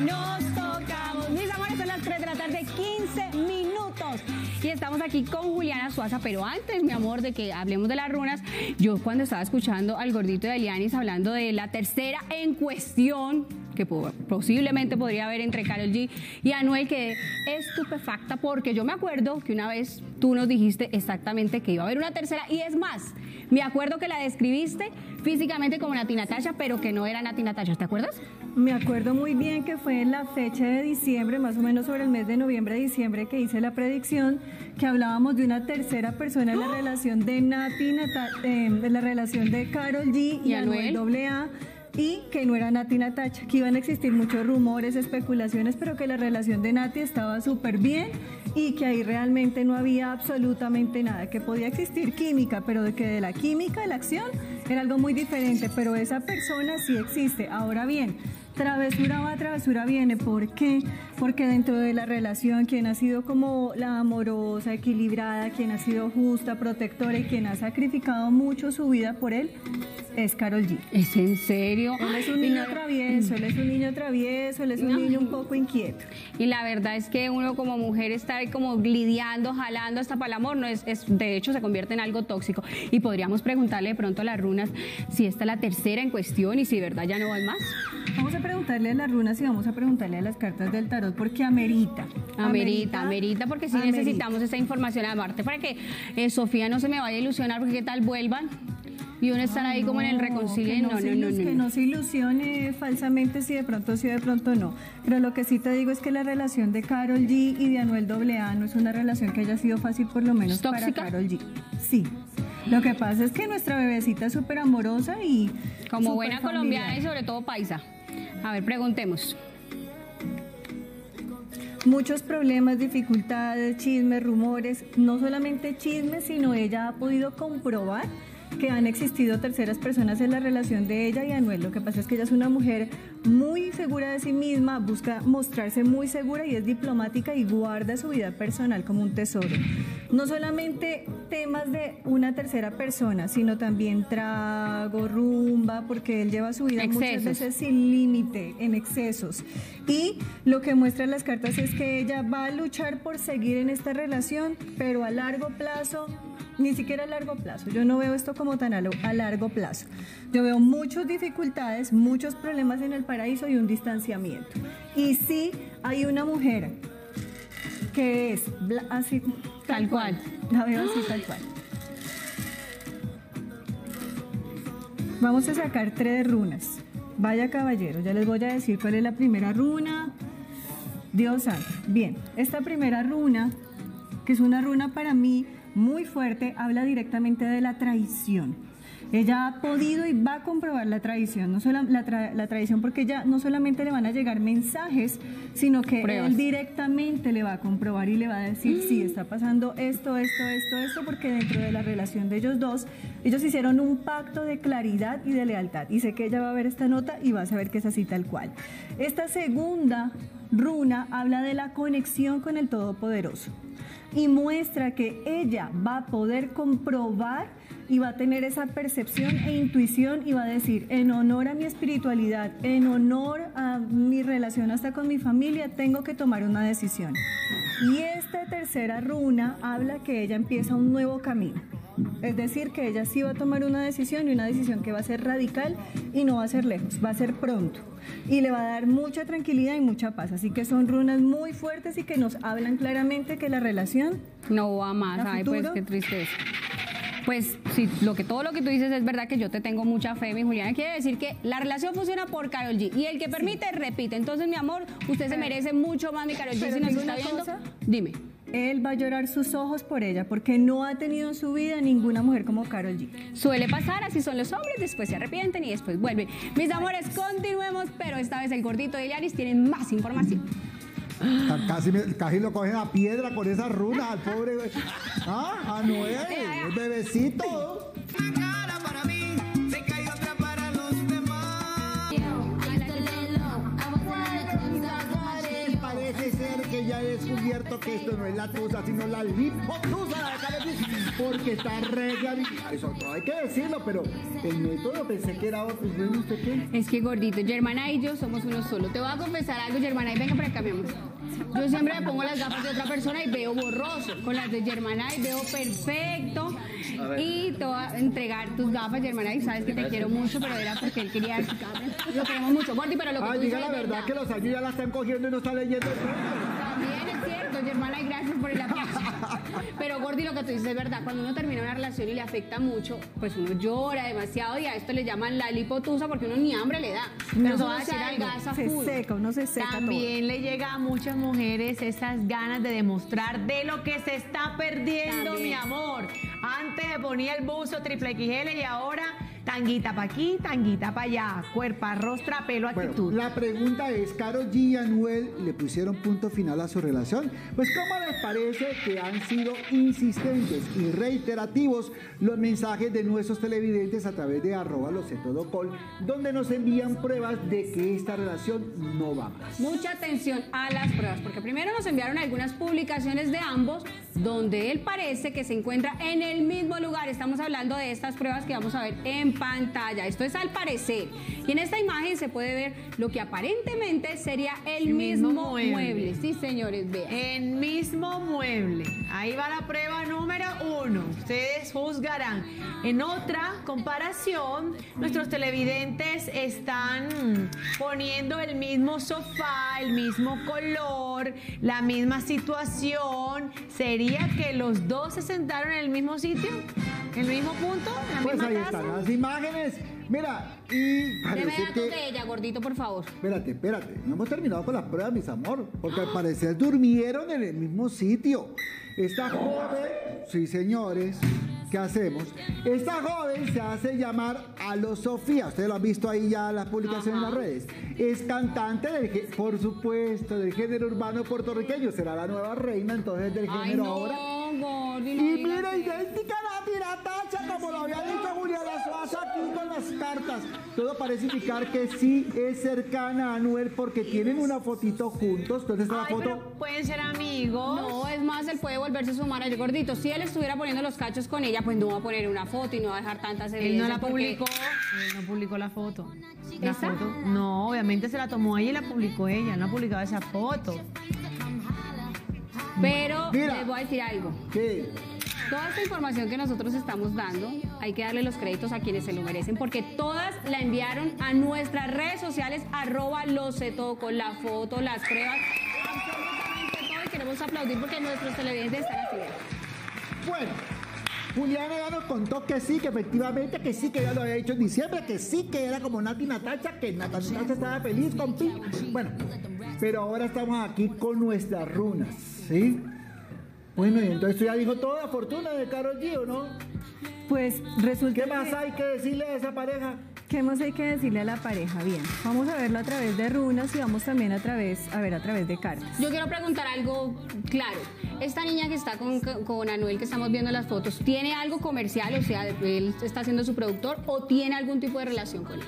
nos tocamos. Mis amores, son las 3 de la tarde, 15 minutos. Y estamos aquí con Juliana Suaza, pero antes, mi amor, de que hablemos de las runas, yo cuando estaba escuchando al gordito de Alianis hablando de la tercera en cuestión, que posiblemente podría haber entre Carol G y Anuel, que estupefacta, porque yo me acuerdo que una vez tú nos dijiste exactamente que iba a haber una tercera, y es más, me acuerdo que la describiste físicamente como Nati Natasha, pero que no era Nati Natasha, ¿te acuerdas? Me acuerdo muy bien que fue en la fecha de diciembre, más o menos sobre el mes de noviembre-diciembre, que hice la predicción, que hablábamos de una tercera persona en la ¡Ah! relación de Nati, eh, en la relación de Carol G y, Anuel AA y que no era Nati Natacha, que iban a existir muchos rumores, especulaciones, pero que la relación de Nati estaba súper bien y que ahí realmente no había absolutamente nada, que podía existir química, pero de que de la química, la acción, era algo muy diferente, pero esa persona sí existe. Ahora bien, travesura va, travesura viene. ¿Por qué? Porque dentro de la relación, quien ha sido como la amorosa, equilibrada, quien ha sido justa, protectora y quien ha sacrificado mucho su vida por él, es Carol G. ¿Es en serio? Él es un niño travieso, él es un niño travieso, él es un niño un poco inquieto. Y la verdad es que uno como mujer está ahí como lidiando, jalando hasta para el amor, no es, es, de hecho se convierte en algo tóxico. Y podríamos preguntarle de pronto a las runas si esta es la tercera en cuestión y si de verdad ya no hay más. Vamos a preguntarle a las runas y vamos a preguntarle a las cartas del tarot porque amerita. Amerita, amerita, porque sí necesitamos esa información aparte para que eh, Sofía no se me vaya a ilusionar porque qué tal vuelvan y uno estar ahí como en el reconcilio. No, no, no, no, Que no se ilusione falsamente si de pronto sí, de pronto no. Pero lo que sí te digo es que la relación de Carol G y de Anuel AA no es una relación que haya sido fácil por lo menos para Carol G. Sí. Lo que pasa es que nuestra bebecita es súper amorosa y... Como buena colombiana y sobre todo paisa. A ver, preguntemos. Muchos problemas, dificultades, chismes, rumores, no solamente chismes, sino ella ha podido comprobar que han existido terceras personas en la relación de ella y Anuel. Lo que pasa es que ella es una mujer muy segura de sí misma, busca mostrarse muy segura y es diplomática y guarda su vida personal como un tesoro. No solamente temas de una tercera persona, sino también trago, rumba, porque él lleva su vida muchas veces sin límite, en excesos. Y lo que muestran las cartas es que ella va a luchar por seguir en esta relación, pero a largo plazo ni siquiera a largo plazo. Yo no veo esto como tan a, largo plazo. Yo veo muchas dificultades, muchos problemas en el paraíso y un distanciamiento. Y sí hay una mujer que es así, tal, cual. La veo así, tal cual. Vamos a sacar tres runas. Vaya caballero, ya les voy a decir cuál es la primera runa. Dios santo. Bien, esta primera runa, que es una runa para mí muy fuerte, habla directamente de la traición. Ella ha podido y va a comprobar la traición, no solo la, traición porque ya no solamente le van a llegar mensajes, sino que él directamente le va a comprobar y le va a decir, sí, está pasando esto, esto, esto, esto, porque dentro de la relación de ellos dos, ellos hicieron un pacto de claridad y de lealtad. Y sé que ella va a ver esta nota y va a saber que es así tal cual. Esta segunda runa habla de la conexión con el Todopoderoso y muestra que ella va a poder comprobar y va a tener esa percepción e intuición y va a decir, en honor a mi espiritualidad, en honor a mi relación hasta con mi familia, tengo que tomar una decisión. Y esta tercera runa habla que ella empieza un nuevo camino. Es decir, que ella sí va a tomar una decisión y una decisión que va a ser radical y no va a ser lejos, va a ser pronto. Y le va a dar mucha tranquilidad y mucha paz. Así que son runas muy fuertes y que nos hablan claramente que la relación no va más. Ay, pues qué tristeza. Pues sí, lo que, todo lo que tú dices es verdad que yo te tengo mucha fe, mi Juliana. Quiere decir que la relación funciona por Carol G. Y el que permite, repite. Entonces, mi amor, usted se merece mucho más, mi Carol G. Si nos está viendo, dime él va a llorar sus ojos por ella porque no ha tenido en su vida ninguna mujer como Carol G. Suele pasar, así son los hombres, después se arrepienten y después vuelven. Mis amores, continuemos, pero esta vez el gordito de Yaris tiene más información. Casi, casi lo cogen a piedra con esas runas al pobre. ¿Ah? A Noé, el bebecito. Ya he descubierto que esto no es la tusa, sino la lipotusa porque está re Eso no hay que decirlo, pero el método pensé que era otro. ¿No usted qué? Es que gordito, Germana y yo somos uno solo. Te voy a confesar algo, Germana, y venga para acá, mi amor. Yo siempre me pongo las gafas de otra persona y veo borroso. Con las de Germana y veo perfecto. Y te voy a entregar tus gafas, Germana, y sabes que te quiero mucho, pero era porque él quería Lo queremos mucho, Gordi, pero lo que Ay, tú diga dices la verdad que los años ya la están cogiendo y no está leyendo el cierto, Germana, y gracias por el apoyo. Pero Gordi, lo que tú dices es verdad. Cuando uno termina una relación y le afecta mucho, pues uno llora demasiado y a esto le llaman la lipotusa porque uno ni hambre le da. Pero No, eso va a se adelgaza Se full. seca, uno se seca También le llega a muchas mujeres esas ganas de demostrar de lo que se está perdiendo, También. mi amor. Antes se ponía el buzo triple XL y ahora tanguita para aquí, tanguita para allá. Cuerpa, rostra, pelo, Bueno, actitud. la pregunta es, ¿Caro G y Anuel le pusieron punto final a su relación? Pues ¿cómo les parece que han sido insistentes y reiterativos los mensajes de nuestros televidentes a través de arroba lo sé todo col, donde nos envían pruebas de que esta relación no va más? Mucha atención a las pruebas, porque primero nos enviaron algunas publicaciones de ambos donde él parece que se encuentra en el mismo lugar. Estamos hablando de estas pruebas que vamos a ver en pantalla. Esto es al parecer. Y en esta imagen se puede ver lo que aparentemente sería el, El mismo mismo, mueble. mueble. Sí, señores, vean. El mismo mueble. Ahí va la prueba número uno. Ustedes juzgarán. En otra comparación, nuestros televidentes están poniendo el mismo sofá, el mismo color, la misma situación. ¿Sería que los dos se sentaron en el mismo sitio? ¿En el mismo punto? ¿En la Pues misma ahí casa? están las imágenes. Mira, y Deme datos que... de ella, gordito, por favor. Espérate, espérate. No hemos terminado con las pruebas, mis amor. Porque al parecer durmieron en el mismo sitio. Esta joven, sí señores, ¿qué hacemos? Esta joven se hace llamar Alo Sofía. Ustedes lo han visto ahí ya en las publicaciones en las redes. Es cantante, del, por supuesto, del género urbano puertorriqueño. Será la nueva reina entonces del Ay, género no, ahora. Gordi, no Y mira, idéntica a la tiratacha, como lo había dicho Juliana Suaza aquí con las cartas. Todo parece indicar que sí es cercana a Anuel porque tienen una fotito juntos. ¿Dónde está la Ay, foto? pero pueden ser amigos. No, es más, él puede volverse su manager gordito. Si él estuviera poniendo los cachos con ella, pues no va a poner una foto y no va a dejar tantas Él evidencias. no la publicó, él no publicó la foto. La ¿Esa? foto. No, obviamente se la tomó ella y la publicó ella, no ha publicado esa foto. Pero Mira. les voy a decir algo. ¿Qué? Toda esta información que nosotros estamos dando, hay que darle los créditos a quienes se lo merecen, porque todas la enviaron a nuestras redes sociales, arroba lo sé todo, con la foto, las pruebas, absolutamente todo, y queremos aplaudir porque nuestros televidentes están así. Bueno. Juliana ya nos contó que sí, que efectivamente, que sí, que ya lo había dicho en diciembre, que sí, que era como Nati Natacha, que Natacha estaba feliz con Pi. Bueno, pero ahora estamos aquí con nuestras runas, ¿sí? Bueno, y entonces tú ya dijo toda la fortuna de Karol G, ¿o no? Pues resulta ¿Qué más que- hay que decirle a esa pareja? ¿Qué más hay que decirle a la pareja? Bien, vamos a verlo a través de runas y vamos también a través, a ver a través de cartas. Yo quiero preguntar algo claro. Esta niña que está con, con Anuel, que estamos viendo en las fotos, ¿tiene algo comercial? O sea, él está siendo su productor o tiene algún tipo de relación con él?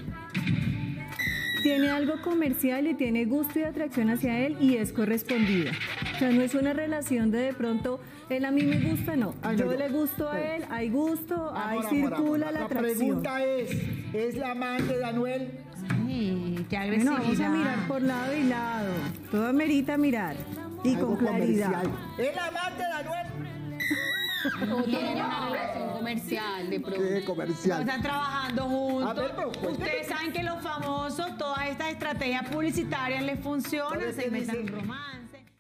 Tiene algo comercial y tiene gusto y atracción hacia él y es correspondida. O sea, no es una relación de de pronto, él a mí me gusta, no. Ay, no, Yo yo- le gusto a él, hay gusto, ahí Amor, amor, circula amor. la La atracción. pregunta es, ¿es la amante de Anuel? Ay, qué Bueno, agresividad. vamos a mirar por lado y lado. Todo amerita mirar y Algo con claridad. comercial. ¿Es la amante de Anuel? ¿O tienen una relación comercial de ¿Qué productor? comercial? Están trabajando juntos. A ver, pero cuéntame. Ustedes saben que los famosos, todas estas estrategias publicitarias les funcionan, ¿Sabes se qué inventan romance.